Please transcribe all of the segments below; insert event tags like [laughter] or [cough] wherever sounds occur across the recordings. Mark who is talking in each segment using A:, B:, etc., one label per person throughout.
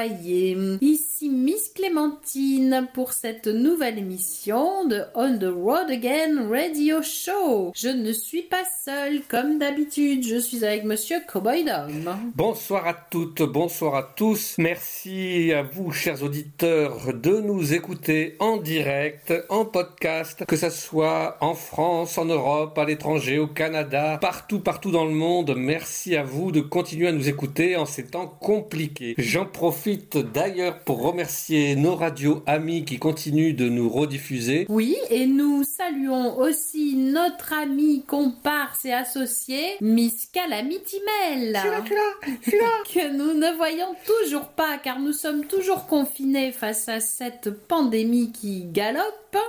A: travailler pour cette nouvelle émission de On the Road Again Radio Show. Je ne suis pas seule comme d'habitude, je suis avec monsieur Cowboy Dom.
B: Bonsoir à toutes, bonsoir à tous. Merci à vous chers auditeurs de nous écouter en direct, en podcast, que ce soit en France, en Europe, à l'étranger, au Canada, partout partout dans le monde. Merci à vous de continuer à nous écouter en ces temps compliqués. J'en profite d'ailleurs pour remercier nos radios amis qui continuent de nous rediffuser.
A: Oui, et nous saluons aussi notre ami, comparse et associé, Miss Calamity Mel. [laughs] que nous ne voyons toujours pas car nous sommes toujours confinés face à cette pandémie qui galope.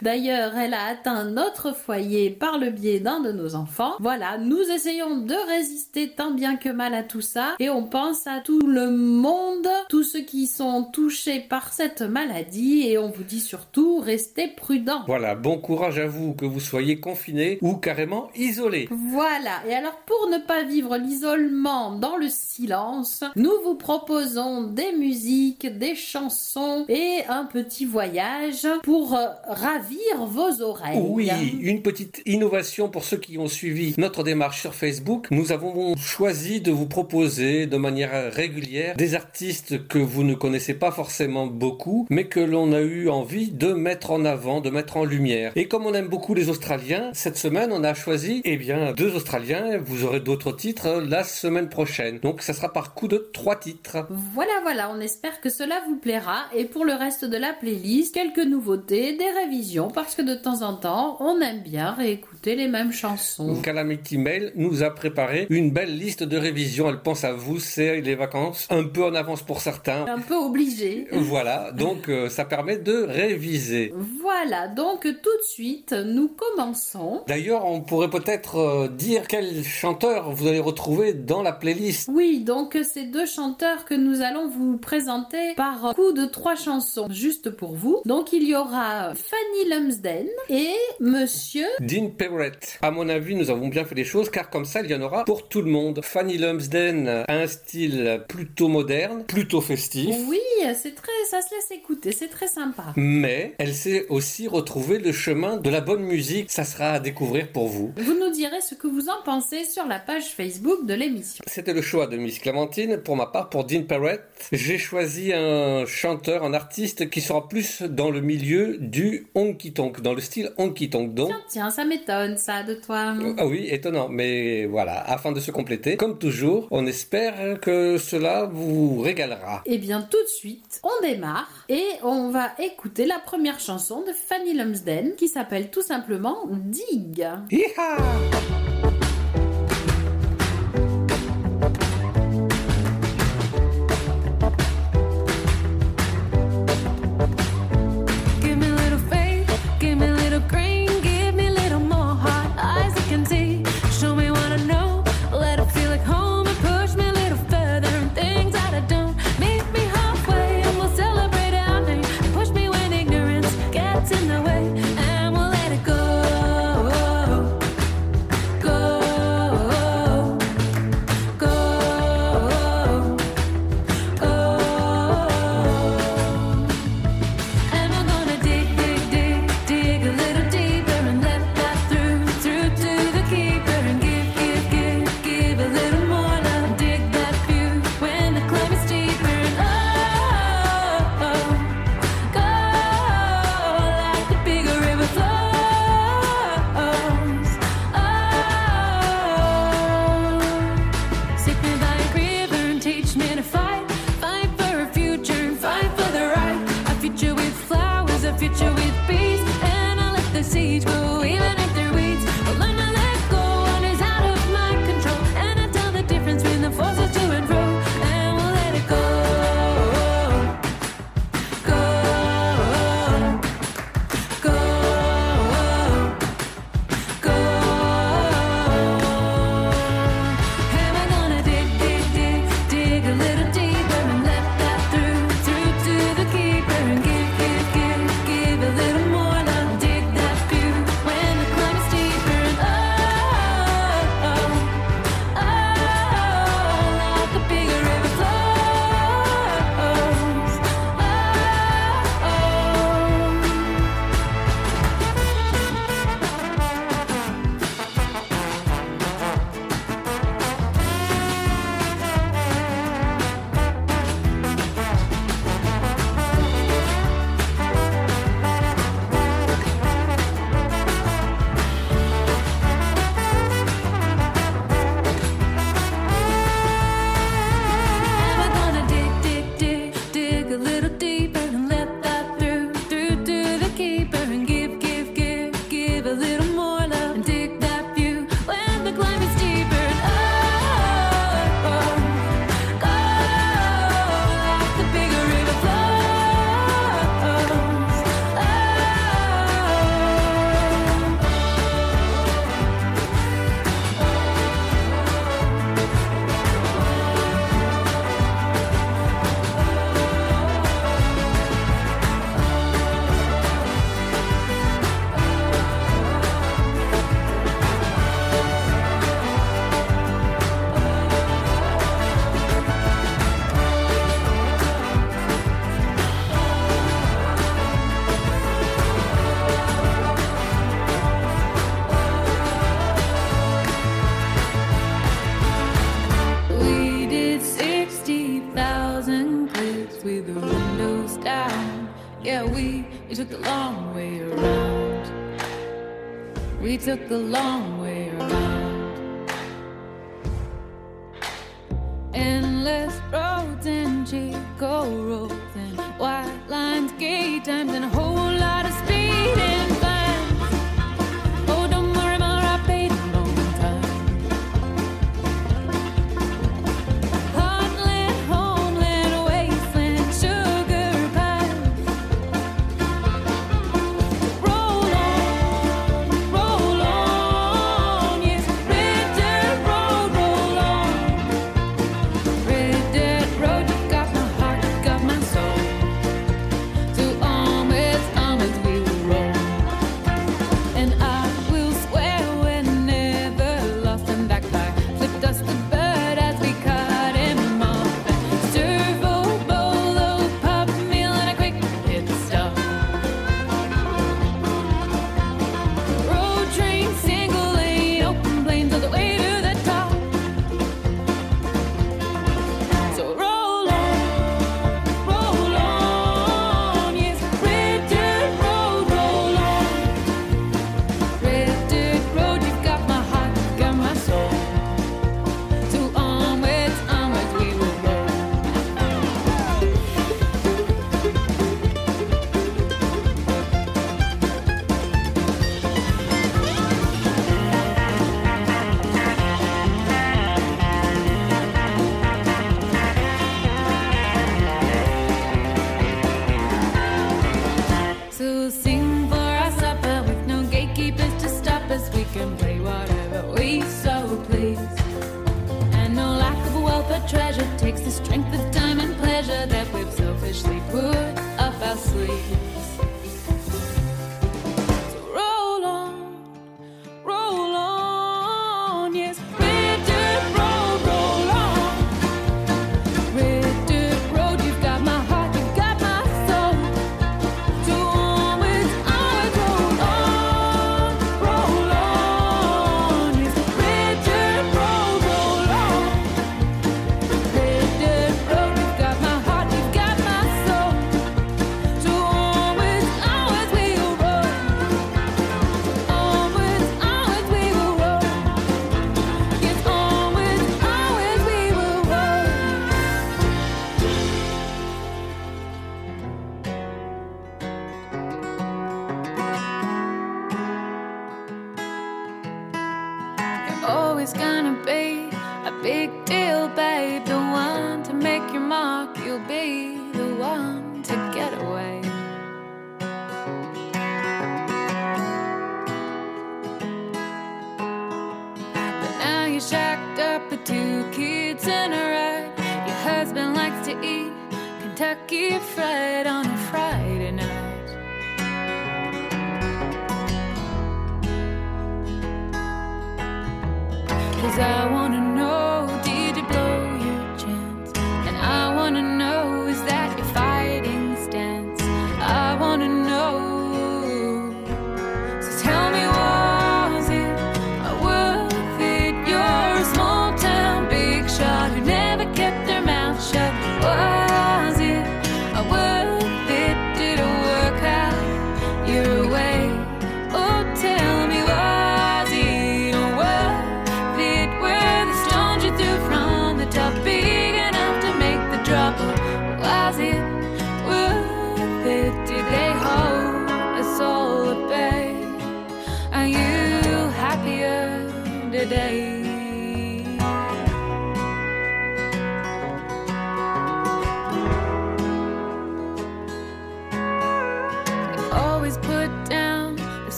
A: D'ailleurs, elle a atteint notre foyer par le biais d'un de nos enfants. Voilà, nous essayons de résister tant bien que mal à tout ça et on pense à tout le monde, tous ceux qui sont touchés par cette maladie et on vous dit surtout restez prudents.
B: Voilà, bon courage à vous que vous soyez confinés ou carrément isolés.
A: Voilà, et alors pour ne pas vivre l'isolement dans le silence, nous vous proposons des musiques, des chansons et un petit voyage pour euh, ravir vos oreilles.
B: Oui, une petite innovation pour ceux qui ont suivi notre démarche sur Facebook. Nous avons choisi de vous proposer de manière régulière des artistes que vous ne connaissez pas forcément beaucoup, mais que l'on a eu envie de mettre en avant, de mettre en lumière. Et comme on aime beaucoup les Australiens, cette semaine on a choisi, eh bien, deux Australiens. Vous aurez d'autres titres la semaine prochaine. Donc ça sera par coup de trois titres.
A: Voilà, voilà, on espère que cela vous plaira. Et pour le reste de la playlist, quelques nouveautés, des révisions, parce que de temps en temps, on aime bien réécouter les mêmes chansons.
B: Calamity Mail nous a préparé une belle liste de révisions. Elle pense à vous, c'est les vacances, un peu en avance pour certains.
A: Un peu obligé.
B: Voilà, donc euh, ça permet de réviser.
A: Voilà, donc tout de suite, nous commençons.
B: D'ailleurs, on pourrait peut-être euh, dire quel chanteur vous allez retrouver dans la playlist.
A: Oui, donc c'est deux chanteurs que nous allons vous présenter par coup de trois chansons, juste pour vous. Donc il y aura Fanny Lumsden et Monsieur
B: Dean Perrett. À mon avis, nous avons bien fait les choses car comme ça, il y en aura pour tout le monde. Fanny Lumsden a un style plutôt moderne, plutôt festif.
A: Oui, c'est très, ça se laisse écouter, c'est très sympa.
B: Mais elle sait aussi retrouver le chemin de la bonne musique. Ça sera à découvrir pour vous.
A: Vous nous direz ce que vous en pensez sur la page Facebook de l'émission.
B: C'était le choix de Miss Clémentine. Pour ma part, pour Dean Perrett, j'ai choisi un chanteur, un artiste qui sera plus dans le milieu du honky tonk, dans le style honky tonk. Donc,
A: Tiens, tiens, ça m'étonne ça de toi.
B: Ah oui, étonnant, mais voilà, afin de se compléter, comme toujours, on espère que cela vous régalera.
A: Eh bien, tout de suite, on démarre et on va écouter la première chanson de Fanny Lumsden qui s'appelle tout simplement Dig.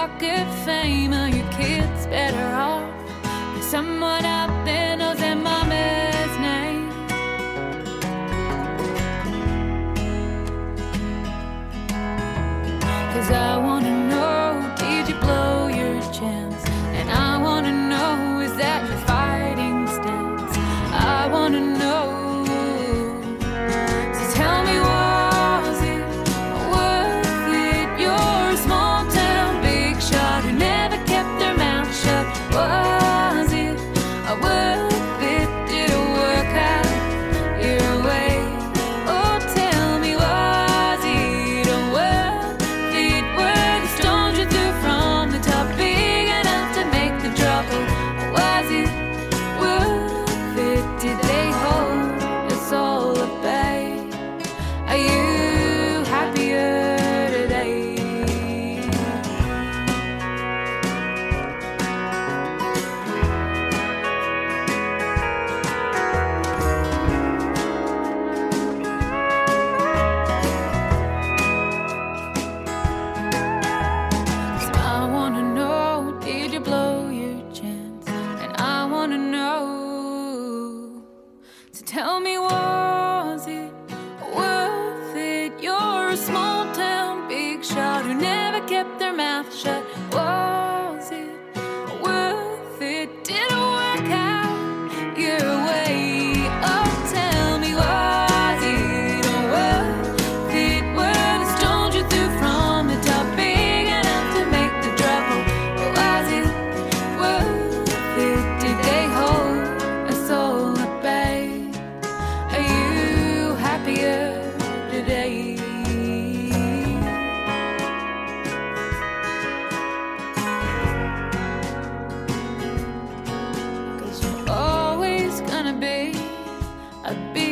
C: Pocket fame?
D: a big be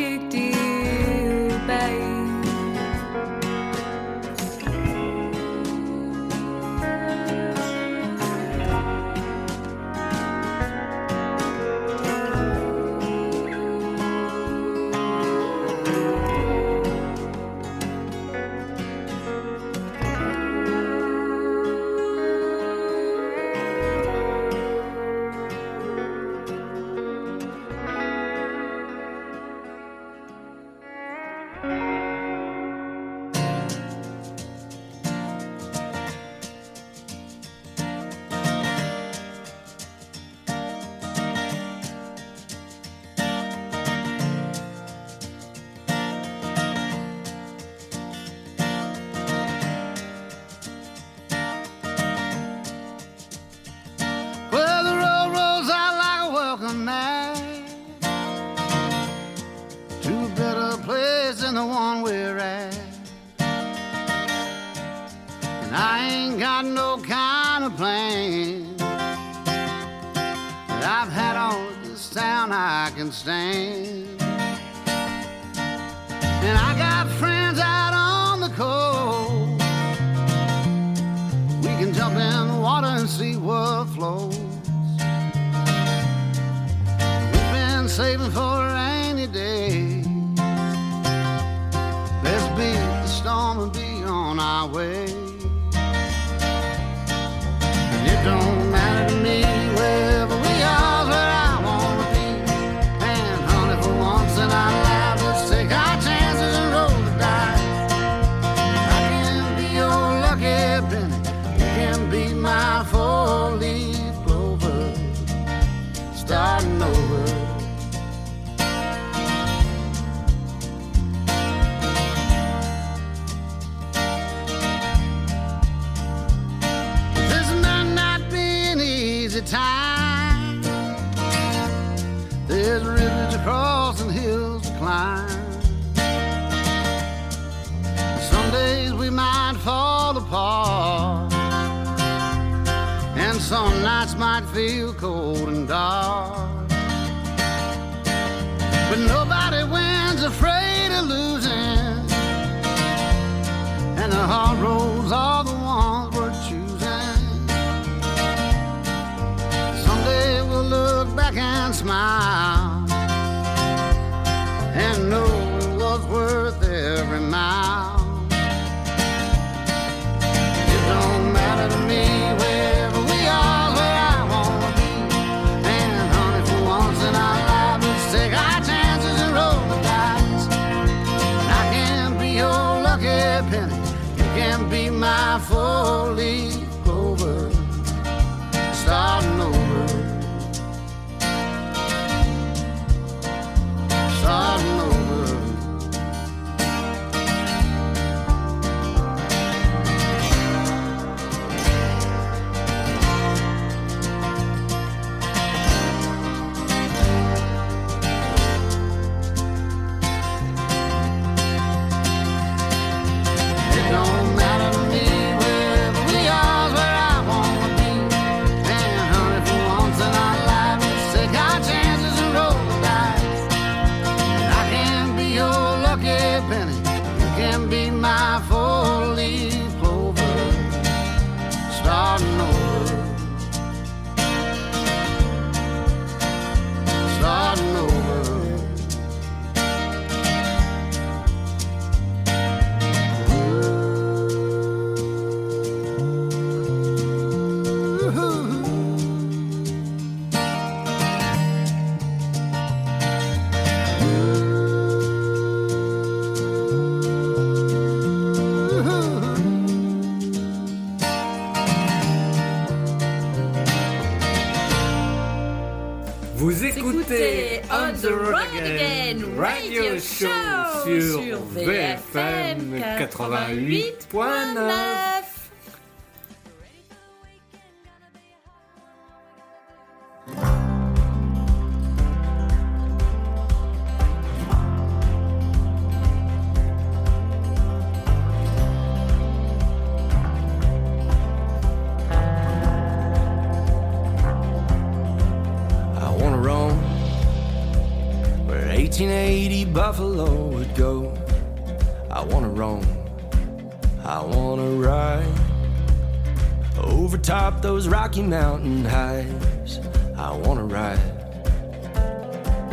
E: those Rocky Mountain highs. I wanna ride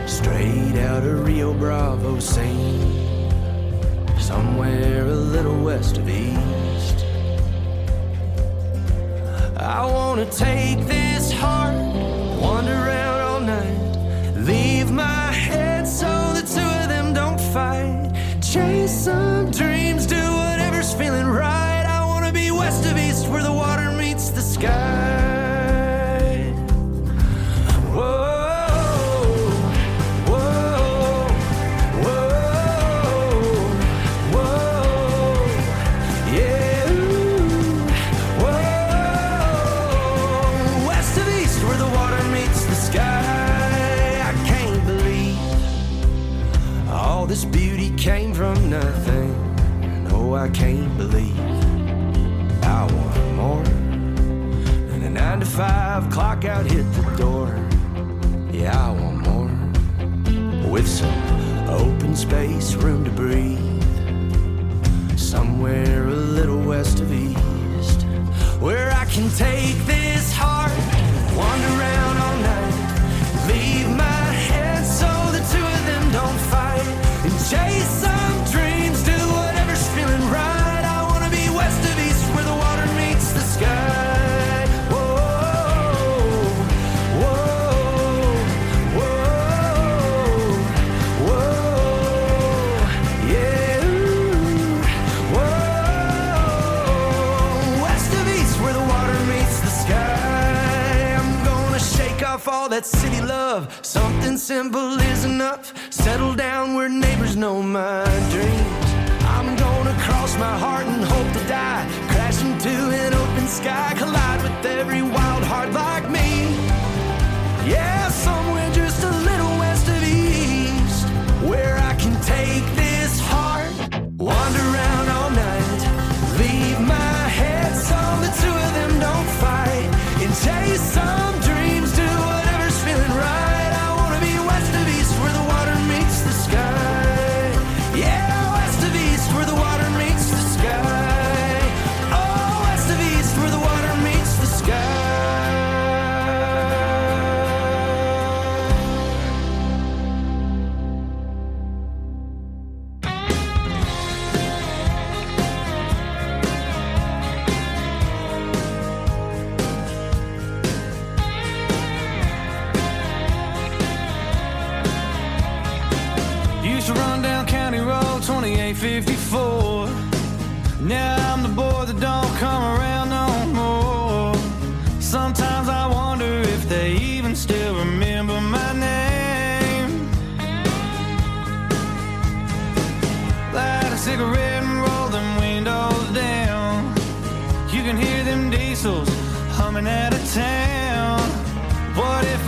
E: straight out of Rio Bravo, same somewhere a little west of east. I wanna take this heart, wander around.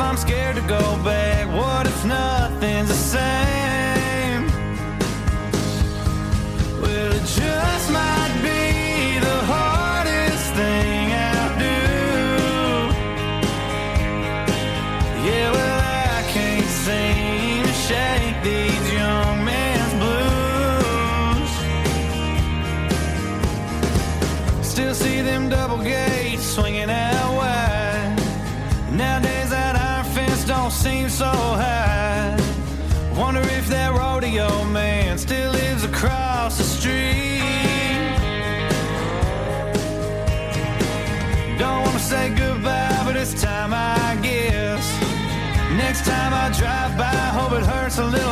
F: I'm scared to go back. What if nothing's the same? but hurts a little.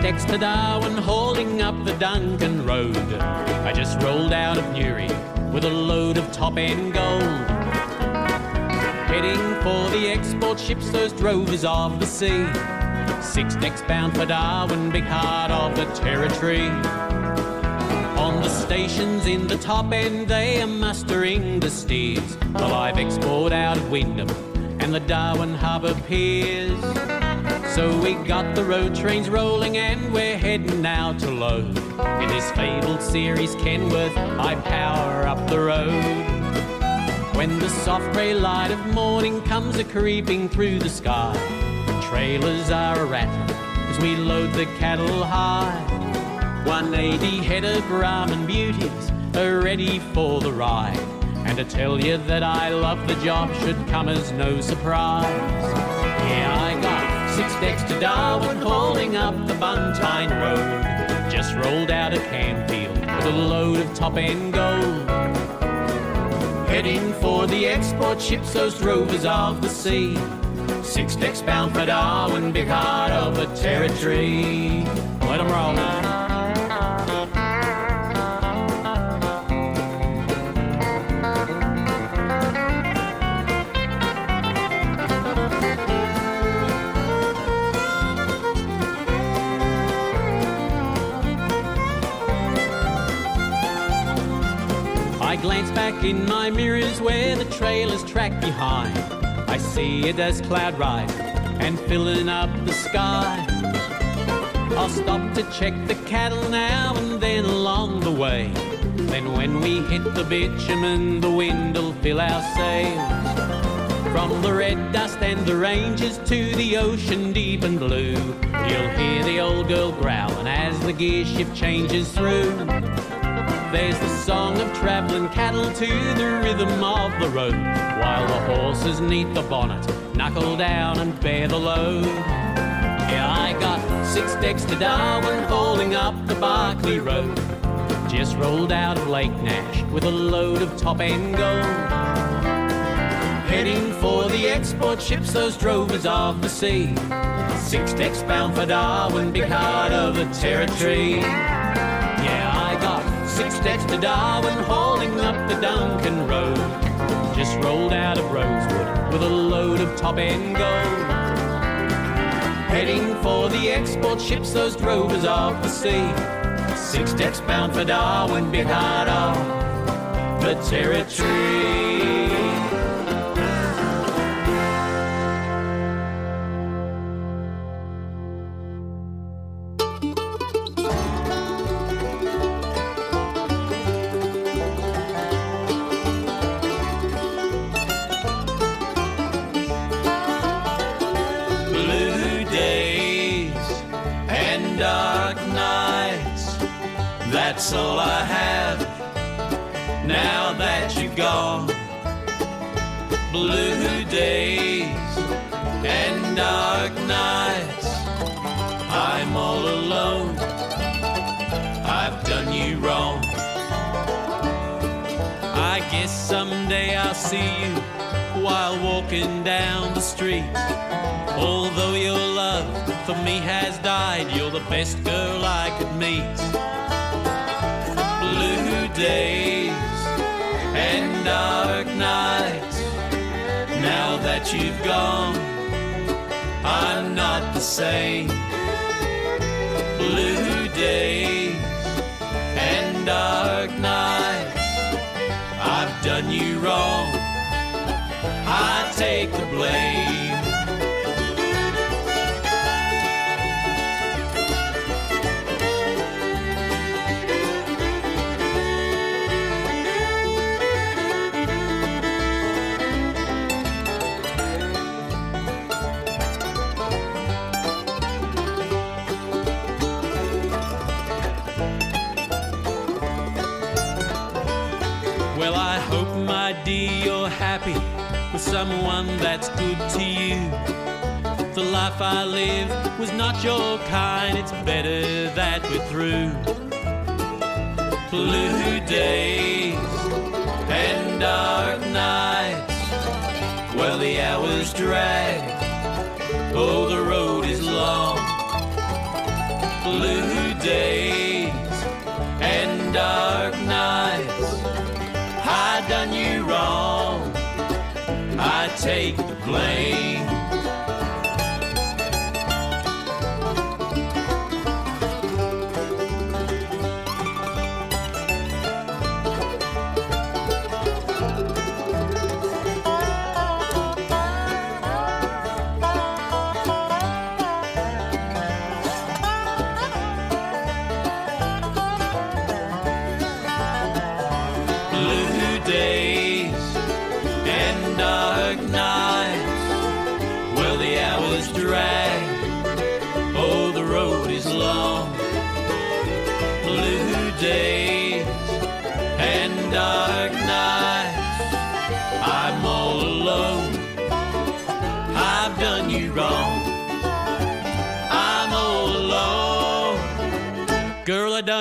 E: Decks to Darwin, hauling up the Duncan Road. I just rolled out of Newry with a load of top end gold. Heading for the export ships, those drovers of the sea. Six decks bound for Darwin, big heart of the territory. On the stations in the top end, they are mustering the steers. The live export out of Wyndham and the Darwin Harbour piers. So we got the road trains rolling and we're heading now to load. In this fabled series, Kenworth, high power up the road. When the soft grey light of morning comes a creeping through the sky, the trailers are a rattling as we load the cattle high. 180 head of Brahman beauties are ready for the ride. And to tell you that I love the job should come as no surprise. Yeah, I got six decks to Darwin holding up the Buntine Road. Just rolled out of Canfield with a load of top end gold. Heading for the export ships, those drovers of the sea. Six decks bound for Darwin, big heart of the territory. Let 'em roll. Glance back in my mirrors where the trailers track behind. I see it as cloud rising and filling up the sky. I'll stop to check the cattle now and then along the way. Then when we hit the bitumen, the wind'll fill our sails. From the red dust and the ranges to the ocean deep and blue, you'll hear the old girl growling as the gear shift changes through. There's the song of travelling cattle to the rhythm of the road, while the horses neath the bonnet knuckle down and bear the load. Yeah, I got six decks to Darwin holding up the Barclay Road. Just rolled out of Lake Nash with a load of top end gold. Heading for the export ships, those drovers of the sea. Six decks bound for Darwin, big heart of the territory. Six decks to Darwin, hauling up the Duncan Road. Just rolled out of Rosewood with a load of top end gold. Heading for the export ships, those drovers of the sea. Six decks bound for Darwin, big heart of the territory. That's all I have now that you're gone. Blue days and dark nights. I'm all alone. I've done you wrong. I guess someday I'll see you while walking down the street. Although your love for me has died, you're the best girl I could meet. Days and dark nights. Now that you've gone, I'm not the same. Blue days and dark nights. I've done you wrong. I take the blame. Someone that's good to you. The life I live was not your kind, it's better that we're through. Blue days and dark nights, well, the hours drag, oh, the road is long.
G: blue days and dark nights. Take the blame.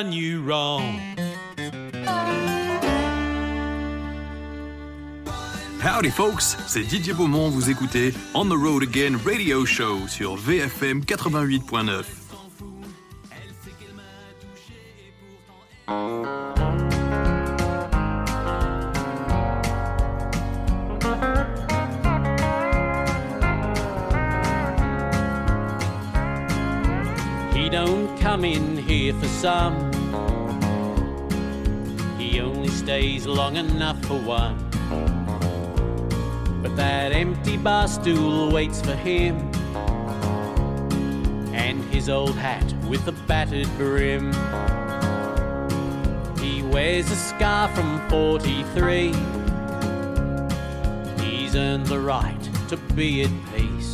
G: Done you wrong.
H: Howdy folks, c'est Didier Beaumont, vous écoutez On the Road Again Radio Show sur VFM 88.9.
E: He don't come in for some. He only stays long enough for one. But that empty bar stool waits for him. And his old hat with the battered brim. He wears a scar from 43. He's earned the right to be at peace.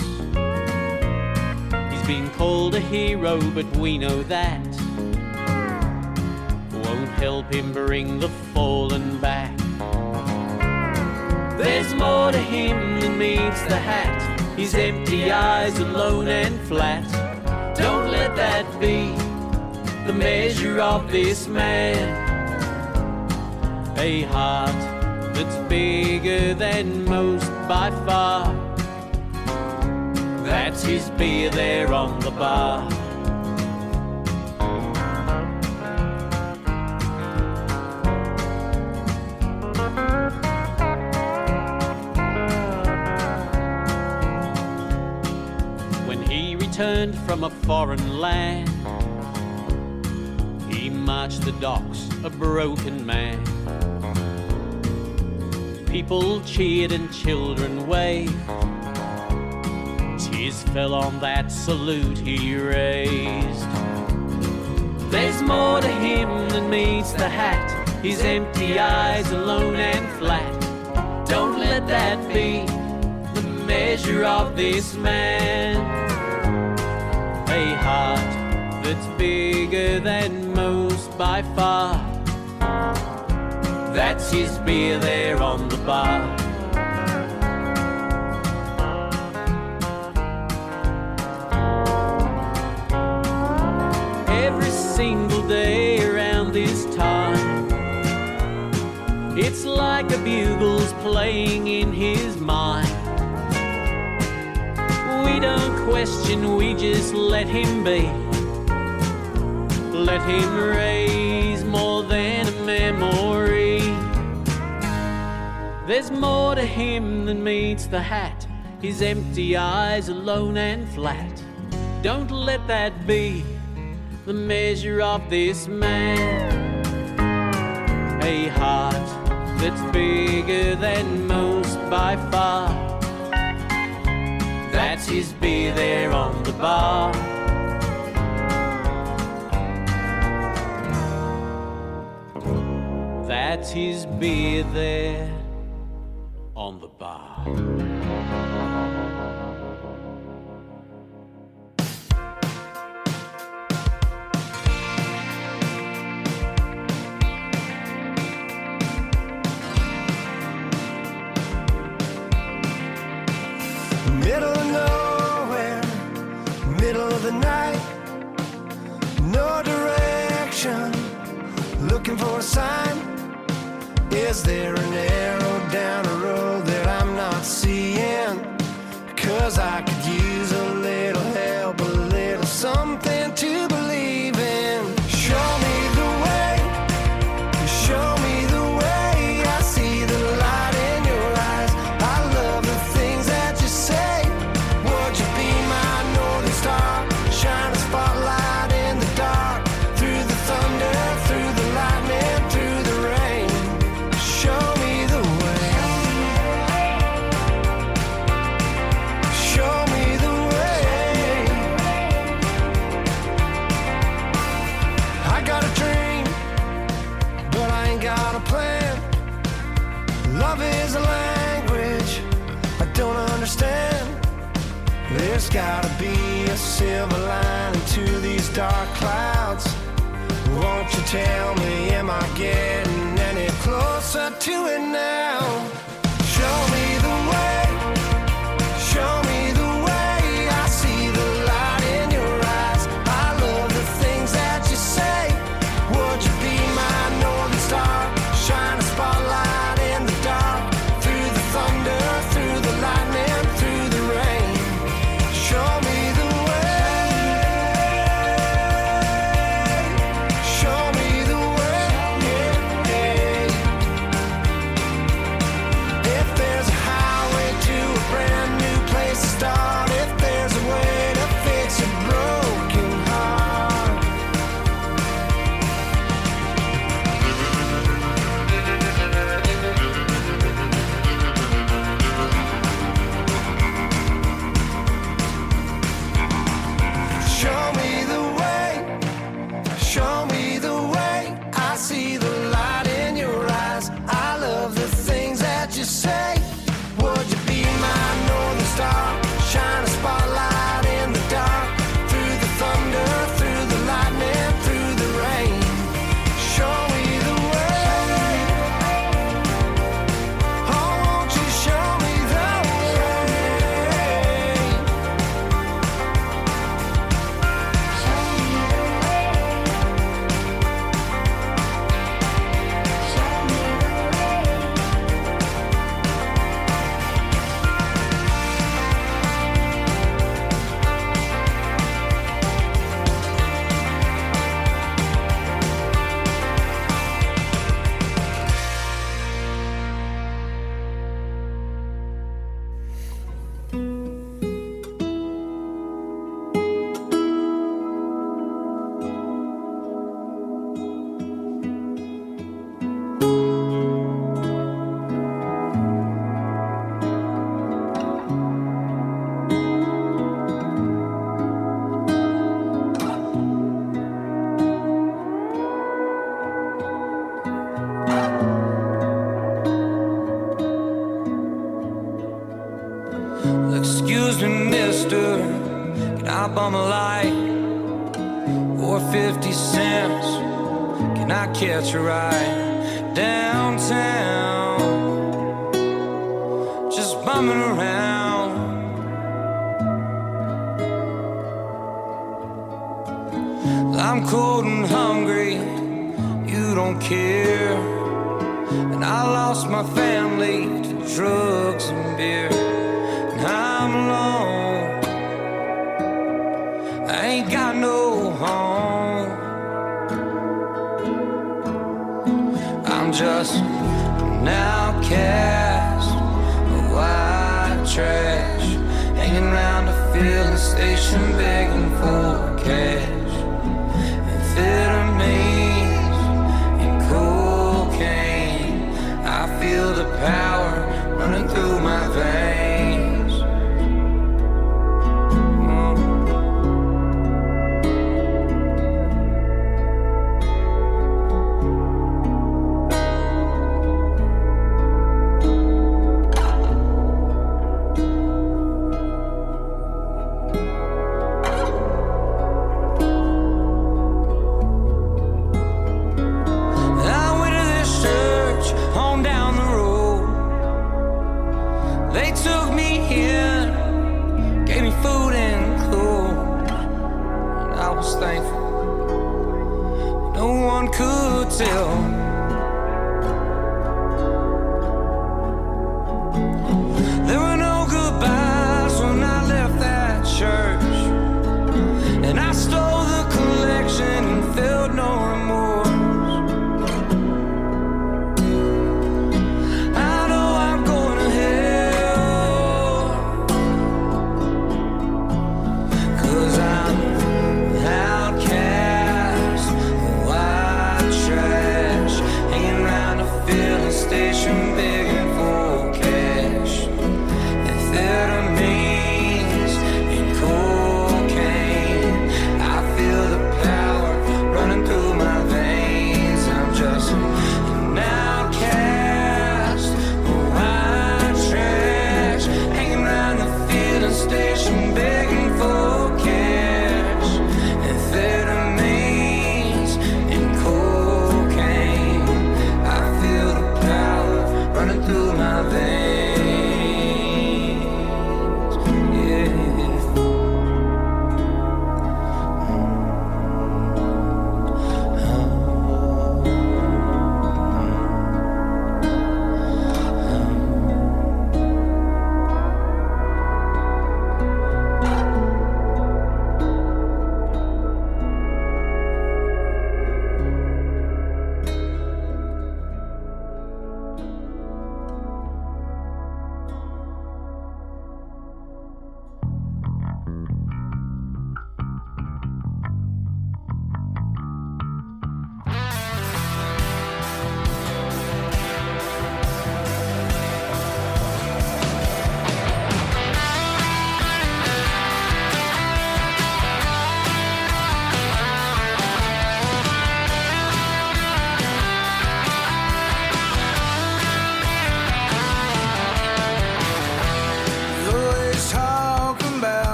E: He's been called a hero, but we know that help him bring the fallen back. There's more to him than meets the hat. His empty eyes alone and flat. Don't let that be the measure of this man. A heart that's bigger than most by far. That's his beer there on the bar. Returned from a foreign land, he marched the docks a broken man. People cheered and children waved. Tears fell on that salute he raised. There's more to him than meets the hat. His empty eyes alone and flat. Don't let that be the measure of this man. A heart that's bigger than most by far. That's his beer there on the bar. Every single day around this time, it's like a bugle's playing in his mind. Don't we just let him be. Let him raise more than a memory. There's more to him than meets the hat. His empty eyes alone and flat. Don't let that be the measure of this man. A heart that's bigger than most by far. Betty's be there on the bar.
G: That
I: is be there on the bar.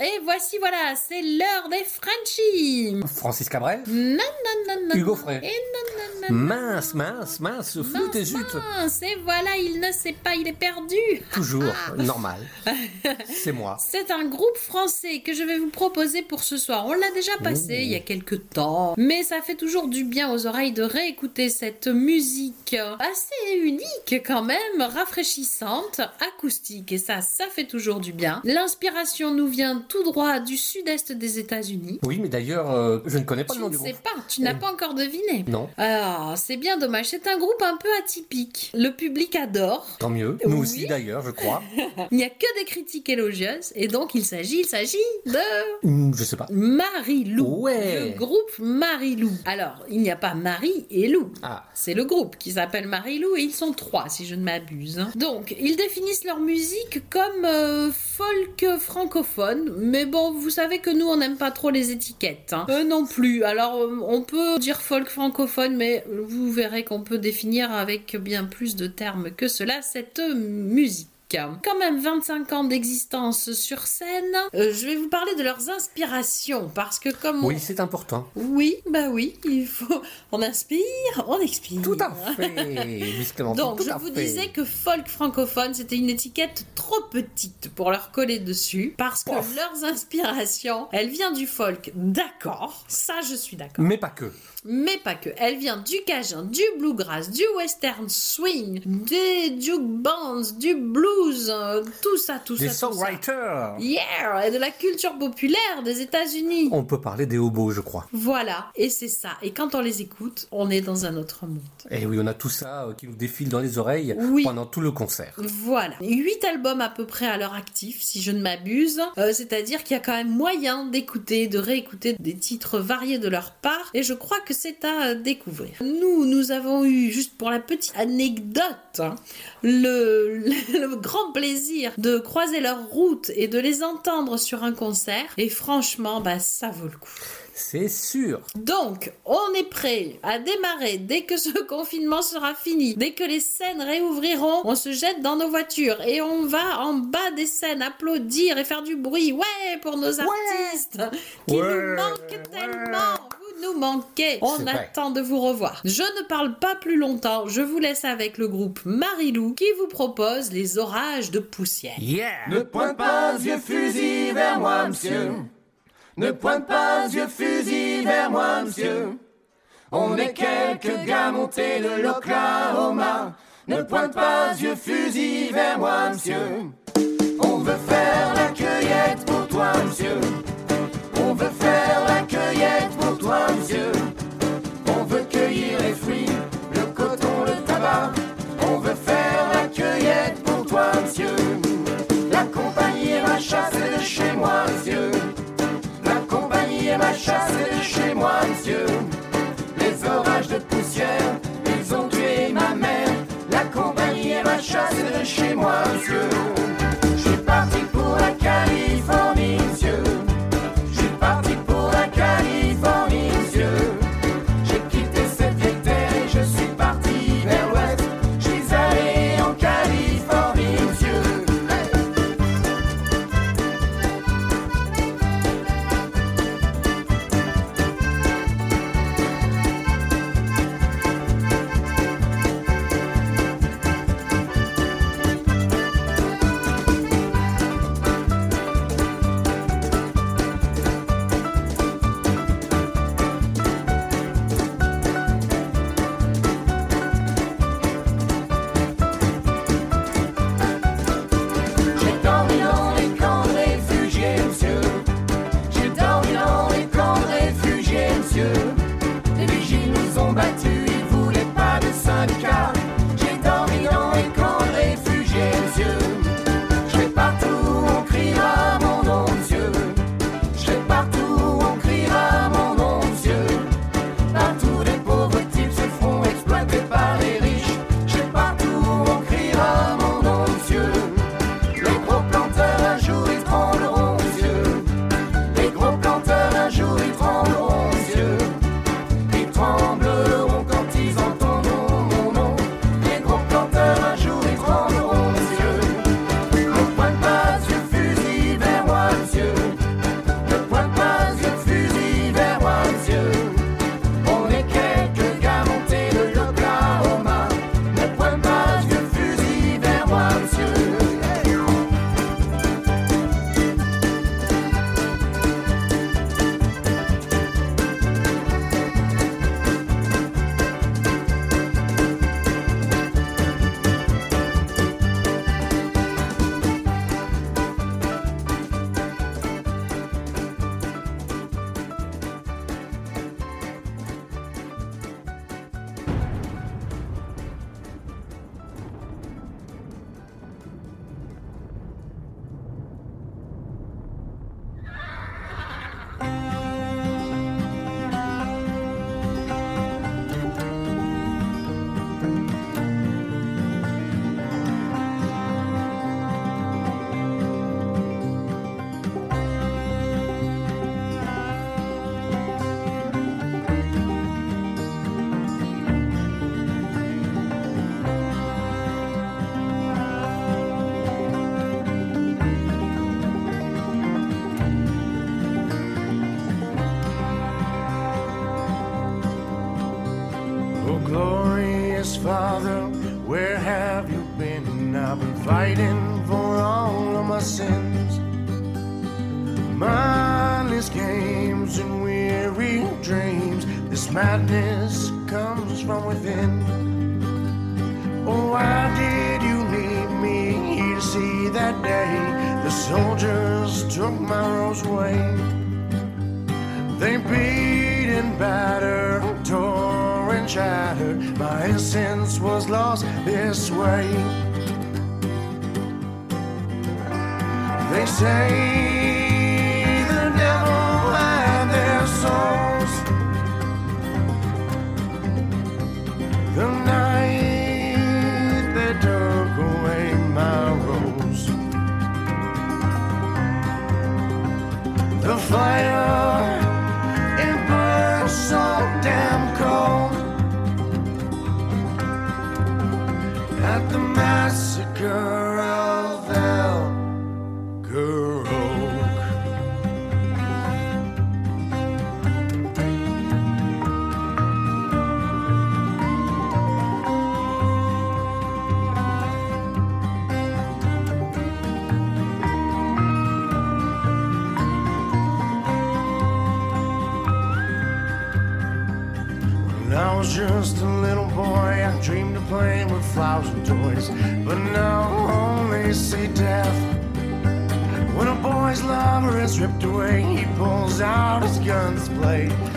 A: Et voici, voilà, c'est l'heure des Frenchies.
J: Francis Cabrel
A: Non, non, non, non.
J: Hugo. Frey.
A: Et non, non, non.
J: Mince, mince, mince, flûte et zut.
A: Mince, et voilà, il ne sait pas, il est perdu.
J: Toujours, normal. [laughs] C'est moi.
A: C'est un groupe français que je vais vous proposer pour ce soir. On l'a déjà passé il y a quelques temps, mais ça fait toujours du bien aux oreilles de réécouter cette musique assez unique quand même, rafraîchissante, acoustique, et ça, ça fait toujours du bien. L'inspiration nous vient tout droit du sud-est des États-Unis.
J: Oui, mais d'ailleurs, euh, je ne connais pas
A: Tu
J: le nom
A: ne
J: du
A: sais
J: groupe.
A: pas, tu n'as pas encore deviné.
J: Non,
A: Ah, c'est bien dommage, c'est un groupe un peu atypique. Le public adore.
J: tant mieux. Nous
A: Oui.
J: aussi d'ailleurs, je crois. [laughs]
A: Il n'y a que des critiques élogieuses, et donc il s'agit, il s'agit de
J: Hum, je sais pas.
A: Marie-Lou.
J: Ouais.
A: Le groupe Marie-Lou. Alors, il n'y a pas Marie et Lou.
J: Ah,
A: C'est le groupe qui s'appelle Marie-Lou et ils sont trois, si je ne m'abuse. hein. Donc, ils définissent leur musique comme euh, folk francophone, mais bon, vous savez que nous, on n'aime pas trop les étiquettes. hein. Eux non plus. Alors, euh, on peut dire folk francophone, mais vous verrez qu'on peut définir avec bien plus de termes que cela cette musique. Quand même 25 ans d'existence sur scène. Euh, je vais vous parler de leurs inspirations parce que comme on-
J: oui, c'est important.
A: oui, bah oui, il faut. On inspire, on expire.
J: Tout à fait,
A: Donc,
J: tout
A: je
J: à
A: vous
J: fait.
A: disais que folk francophone, c'était une étiquette trop petite pour leur coller dessus, parce que leurs inspirations, elle vient du folk, d'accord, ça je suis d'accord,
J: Mais pas que.
A: Mais pas que. Elle vient du cajun, du bluegrass, du western swing, des juke bands, du blues, euh, tout ça, tout
J: Des
A: ça, ça.
J: songwriters.
A: Yeah, et de la culture populaire des États-Unis.
J: On peut parler des hobos, je crois.
A: Voilà, et c'est ça. Et quand on les écoute, on est dans un autre monde.
J: Et oui, on a tout ça euh, qui nous défile dans les oreilles
A: Oui.
J: pendant tout le concert.
A: Voilà. Huit albums à peu près à leur actif, si je ne m'abuse. Euh, C'est-à-dire qu'il y a quand même moyen d'écouter, de réécouter des titres variés de leur part. Et je crois que c'est à découvrir. Nous, nous avons eu, juste pour la petite anecdote, hein, le, [laughs] le grand plaisir de croiser leur route et de les entendre sur un concert. Et franchement, bah, ça vaut le coup.
J: C'est sûr.
A: Donc, on est prêt à démarrer dès que ce [laughs] confinement sera fini, dès que les scènes réouvriront, on se jette dans nos voitures et on va en bas des scènes applaudir et faire du bruit, ouais, pour nos artistes qui
J: Ouais,
A: nous manquent tellement. Nous manquez. On
J: vrai.
A: attend de vous revoir. Je ne parle pas plus longtemps. Je vous laisse avec le groupe Marilou qui vous propose les orages de poussière.
J: Yeah.
K: Ne pointe pas yeux fusil vers moi, monsieur. Ne pointe pas yeux fusil vers moi, monsieur. On est quelques gars montés de l'Oklahoma. Ne pointe pas yeux fusil vers moi, monsieur. On veut faire la cueillette pour toi, monsieur. On veut cueillir les fruits, le coton, le tabac. On veut faire la cueillette pour toi, monsieur. La compagnie ma chasse de chez moi, monsieur. La compagnie ma chasse de chez moi, monsieur. Les orages de poussière, ils ont tué ma mère. La compagnie ma chasse de chez moi, monsieur. Je suis parti pour la Californie,
L: her is ripped away. He pulls out his gun's blade.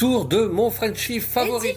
B: tour de mon Frenchie favori.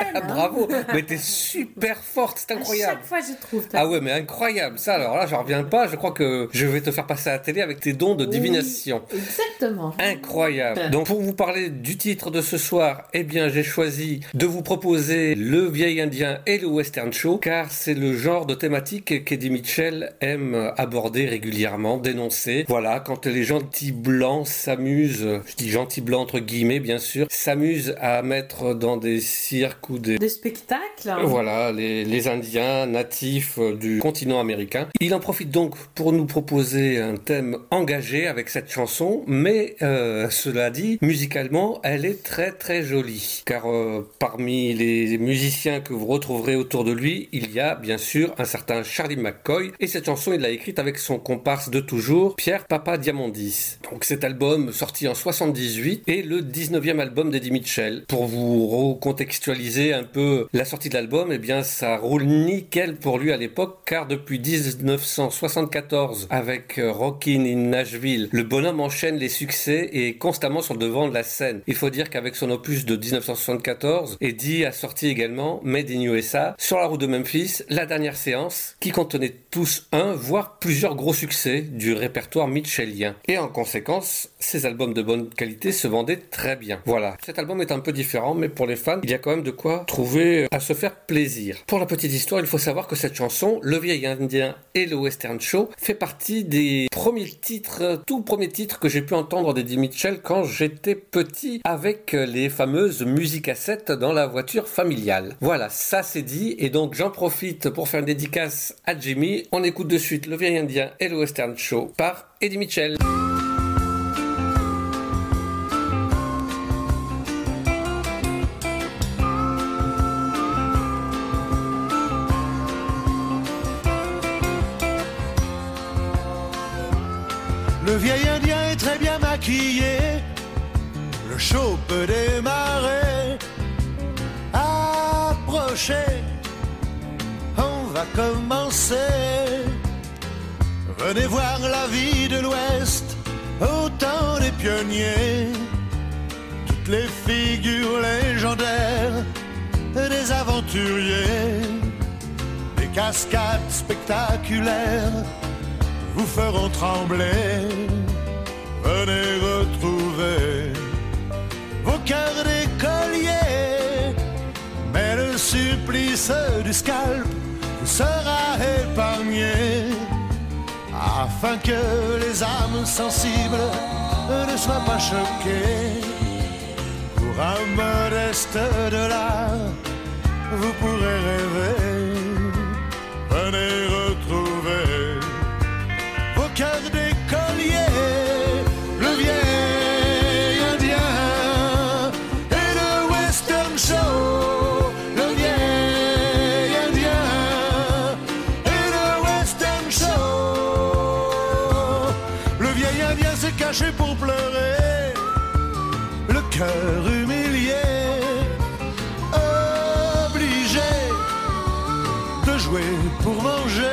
B: Ah, hein. Bravo, mais t'es super forte, c'est incroyable.
A: À chaque fois, je trouve.
B: Ah ouais, mais incroyable. Ça, alors là, j'en reviens pas. Je crois que je vais te faire passer à la télé avec tes dons de divination.
A: Exactement.
B: Incroyable. Donc, pour vous parler du titre de ce soir, eh bien, j'ai choisi de vous proposer le vieil indien et le western show, car c'est le genre de thématique qu'Eddie Mitchell aime aborder régulièrement, dénoncer. Voilà, quand les gentils blancs s'amusent, je dis gentils blancs entre guillemets, bien sûr, s'amusent à mettre dans des cirques des
A: Des spectacles
B: voilà, les, les Indiens natifs euh, du continent américain. Il en profite donc pour nous proposer un thème engagé avec cette chanson, mais euh, cela dit, musicalement, elle est très très jolie. Car euh, parmi les musiciens que vous retrouverez autour de lui, il y a bien sûr un certain Charlie McCoy, et cette chanson, il l'a écrite avec son comparse de toujours, Pierre Papa Diamandis. Donc cet album sorti en 78 est le 19e album d'Eddie Mitchell. Pour vous recontextualiser un peu la sortie de l'album, eh bien ça roule nickel pour lui à l'époque, car depuis 1974, avec euh, Rockin' in Nashville, le bonhomme enchaîne les succès et est constamment sur le devant de la scène. Il faut dire qu'avec son opus de 1974, Eddie a sorti également Made in USA, Sur la route de Memphis, La dernière séance, qui contenait tous un, voire plusieurs gros succès du répertoire mitchellien. Et en conséquence, ces albums de bonne qualité se vendaient très bien. Voilà, cet album est un peu différent, mais pour les fans, il y a quand même de quoi trouver à se faire plaisir. Pour la petite histoire, il faut savoir que cette chanson, Le vieil indien et le western show, fait partie des premiers titres, tout premiers titres que j'ai pu entendre d'Eddie Mitchell quand j'étais petit avec les fameuses musiques-cassettes dans la voiture familiale. Voilà, ça c'est dit, et donc j'en profite pour faire une dédicace à Jimmy. On écoute de suite Le vieil indien et le western show par Eddie Mitchell.
M: Vieil indien est très bien maquillé. Le show peut démarrer. Approchez, on va commencer. Venez voir la vie de l'Ouest au temps des pionniers. Toutes les figures légendaires des aventuriers. Des cascades spectaculaires vous feront trembler. Venez retrouver vos cœurs d'écoliers. Mais le supplice du scalp vous sera épargné. Afin que les âmes sensibles ne soient pas choquées. Pour un modeste dollar, vous pourrez rêver. Venez vos cœurs d'écoliers, le vieil indien et le western show, le vieil indien et le western show. Le vieil indien s'est caché pour pleurer, le cœur humilié, obligé de jouer pour manger.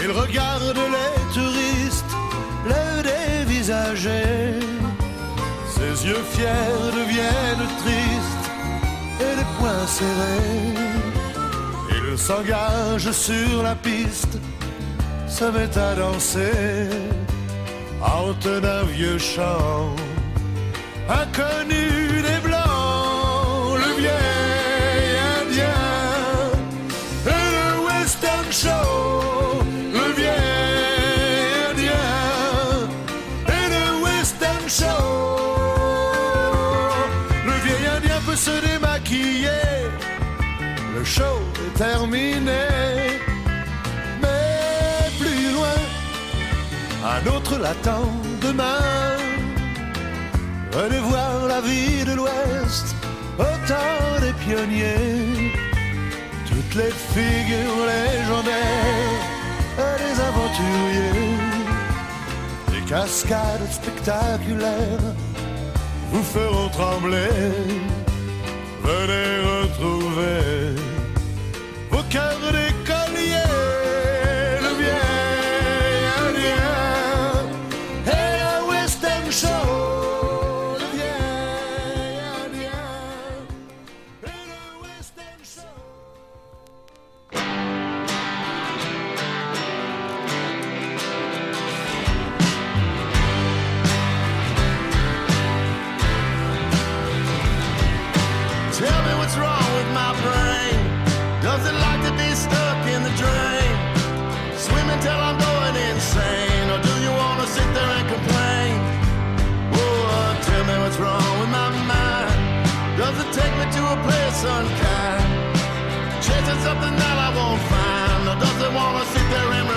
M: Il regarde fiers deviennent tristes et les poings serrés. Il s'engage sur la piste, se met à danser, hante d'un vieux chant, inconnu des blancs, terminé. Mais plus loin, un autre l'attend demain. Venez voir la vie de l'Ouest, au temps des pionniers toutes les figures légendaires des aventuriers, des cascades spectaculaires vous feront trembler. Venez retrouver cœur
N: des unkind. Chasing something that I won't find. Or doesn't wanna sit there and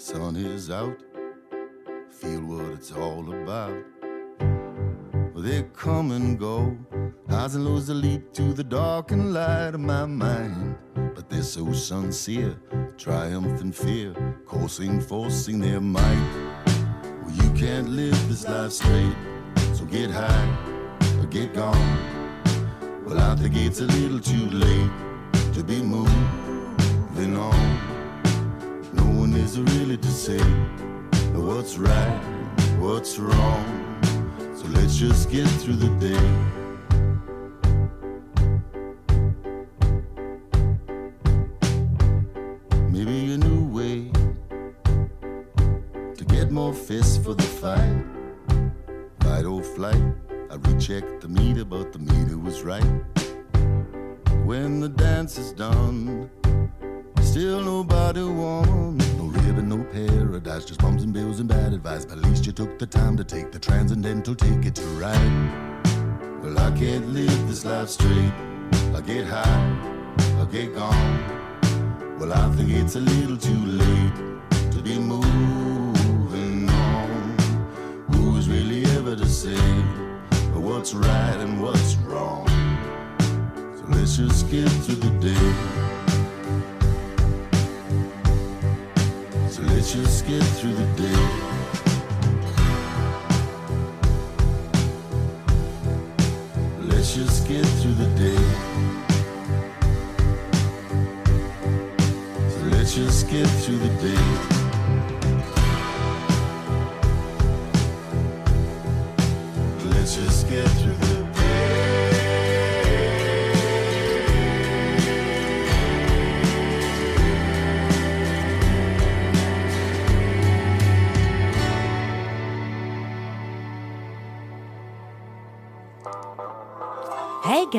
N: Sun is out, feel what it's all about. They come and go, highs and lows that lead to the dark and light of my mind. But they're so sincere, triumph and fear, coursing, forcing their might. Well, you can't live this life straight, so get high or get gone. Well, I think it's a little too late to be moving on is really to say? What's right, what's wrong? So let's just get through the day.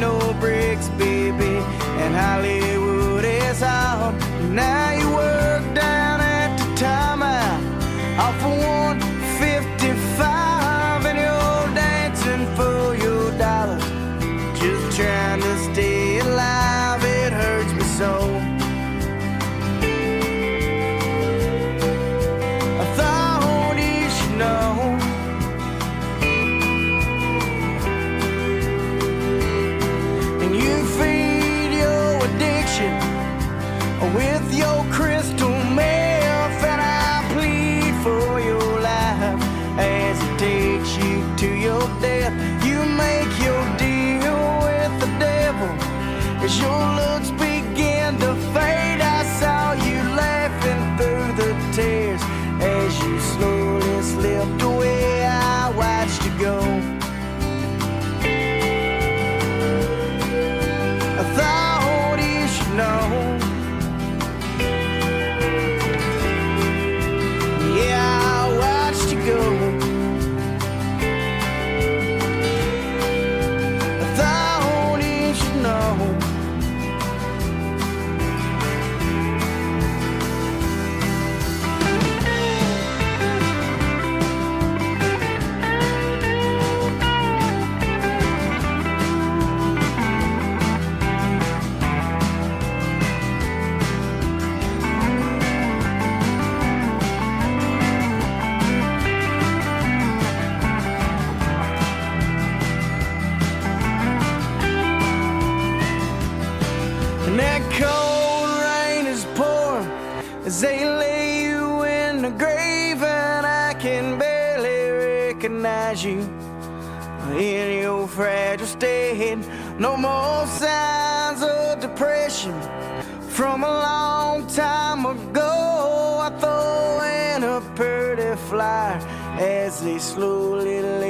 C: no
G: bricks, baby, and I live. They slowly laid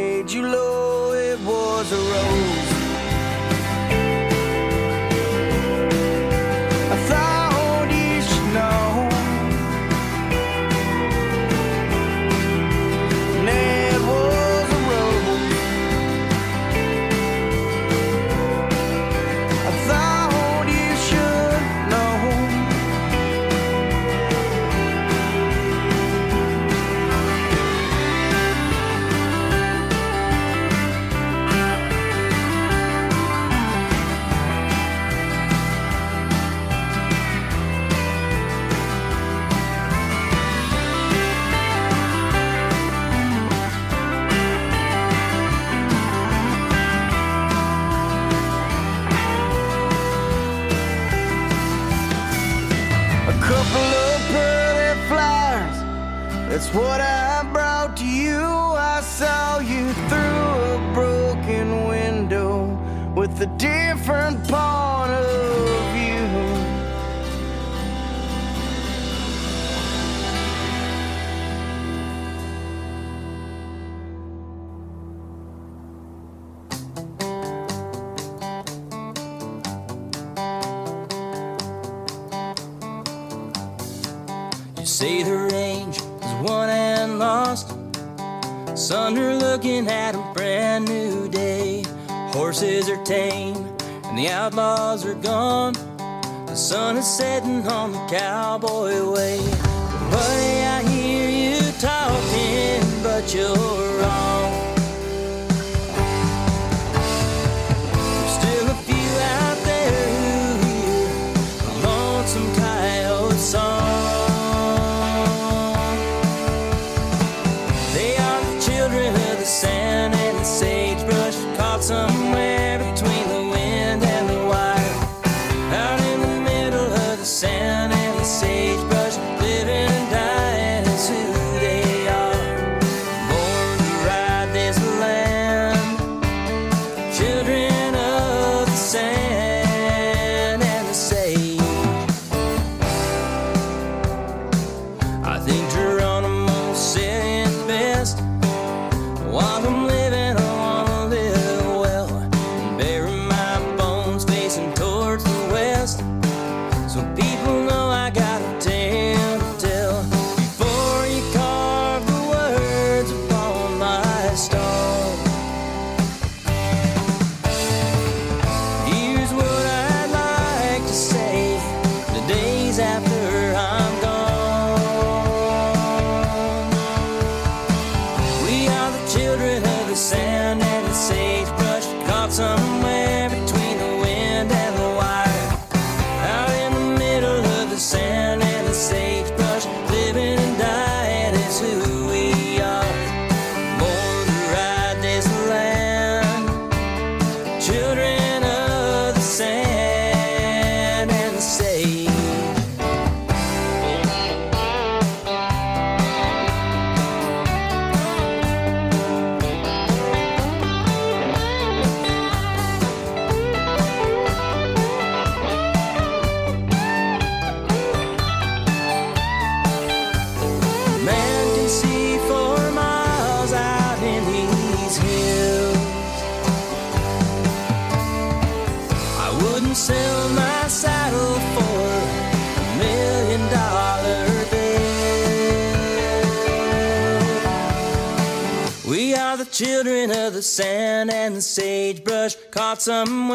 I: some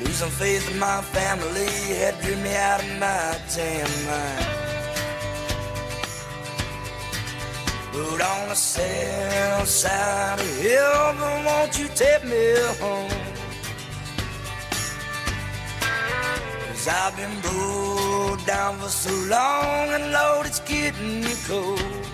I: Losing faith in my family had driven me out of my tan mind. But on the south side of heaven, won't you take me home? Cause I've been broke down for so long, and Lord, it's getting cold.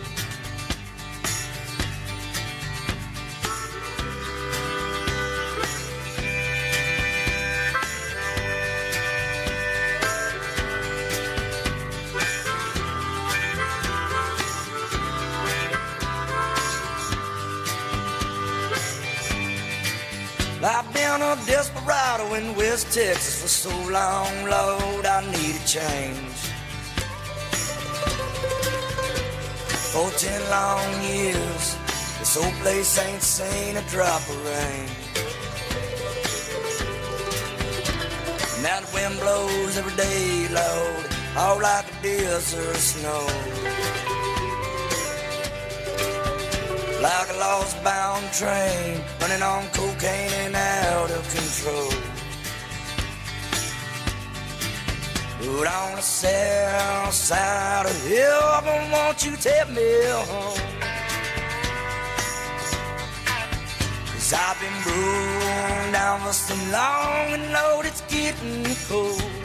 I: In West Texas for so long, Lord, I need a change. For ten long years, this old place ain't seen a drop of rain. Now the wind blows every day, Lord, all like a desert snow. Like a lost bound train running on cocaine and out of control. But on the south side of heaven, won't want you to take me home? Cause I've been brewing down for so long and Lord, it's getting cold.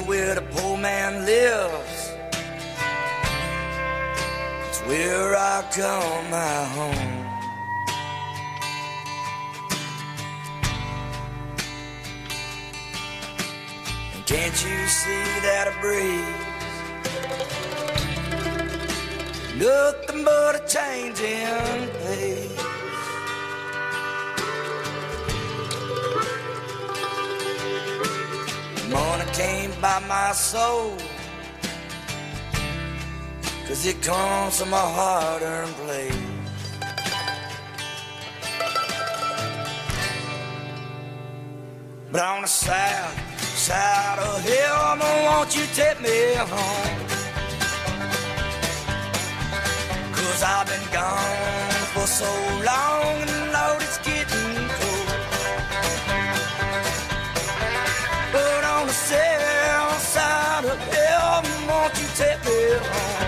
I: Me where the poor man lives? It's where I call my home. And can't you see that a breeze? Nothing but a change in pace. By my soul. Cause it comes from a hard earned place. But on the south side of heaven, won't want you to take me home? Cause I've been gone for so long won't you take me home?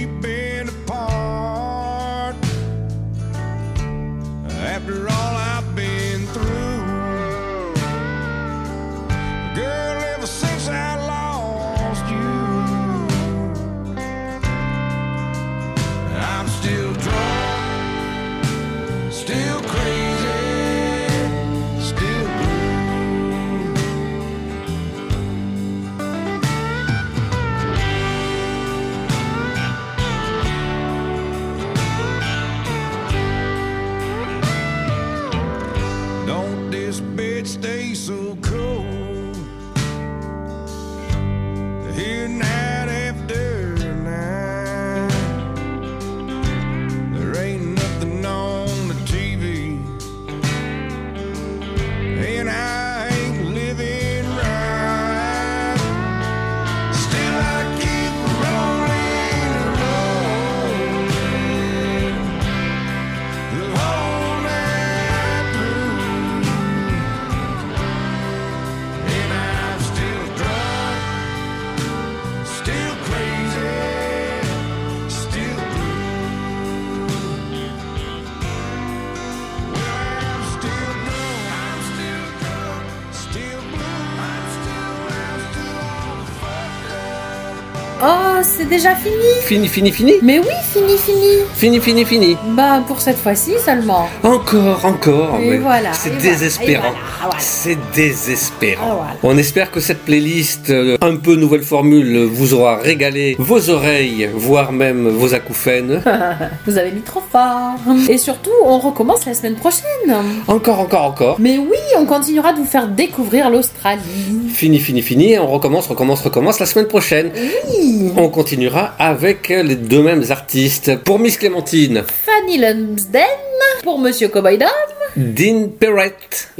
F: We've been apart. After all I've
A: déjà fini
B: Fini, fini, fini
A: Mais oui, fini, fini
B: Fini, fini, fini
A: Bah, pour cette fois-ci seulement.
B: Encore, encore
A: Et
B: mais
A: voilà,
B: C'est désespérant.
A: et voilà, voilà.
B: C'est désespérant.
A: Ah, voilà.
B: On espère que cette playlist, euh, un peu nouvelle formule, vous aura régalé vos oreilles, voire même vos acouphènes. [laughs]
A: Vous avez mis trop fort. Et surtout, on recommence la semaine prochaine.
B: Encore, encore, encore.
A: Mais oui, on continuera de vous faire découvrir l'Australie.
B: Fini, fini, fini, et on recommence, recommence, recommence la semaine prochaine.
A: Oui.
B: On continuera avec les deux mêmes artistes. Pour Miss Clémentine,
A: Fanny Lumsden pour Monsieur Cowboy Dom.
B: Dean Perrett.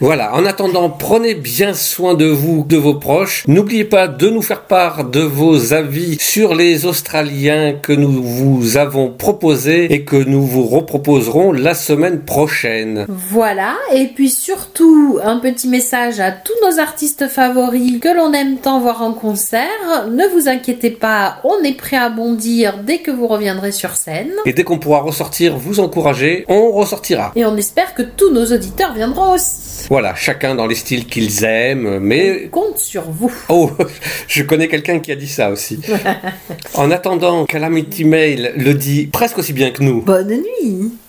B: Voilà, en attendant, prenez bien soin de vous, de vos proches. N'oubliez pas de nous faire part de vos avis sur les Australiens que nous vous avons proposés et que nous vous reproposerons la semaine prochaine.
A: Voilà, et puis surtout un petit message à tous nos artistes favoris que l'on aime tant voir en concert. Ne vous inquiétez pas, on est prêt à bondir dès que vous reviendrez sur scène.
B: Et dès qu'on pourra ressortir, vous encourager, on ressortira.
A: Et on espère que tous nos auditeurs viendront aussi.
B: Voilà, chacun dans les styles qu'ils aiment, mais...
A: On compte sur vous.
B: Oh, [laughs] je connais quelqu'un qui a dit ça aussi. [laughs] En attendant, Calamity Mail le dit presque aussi bien que nous.
A: Bonne nuit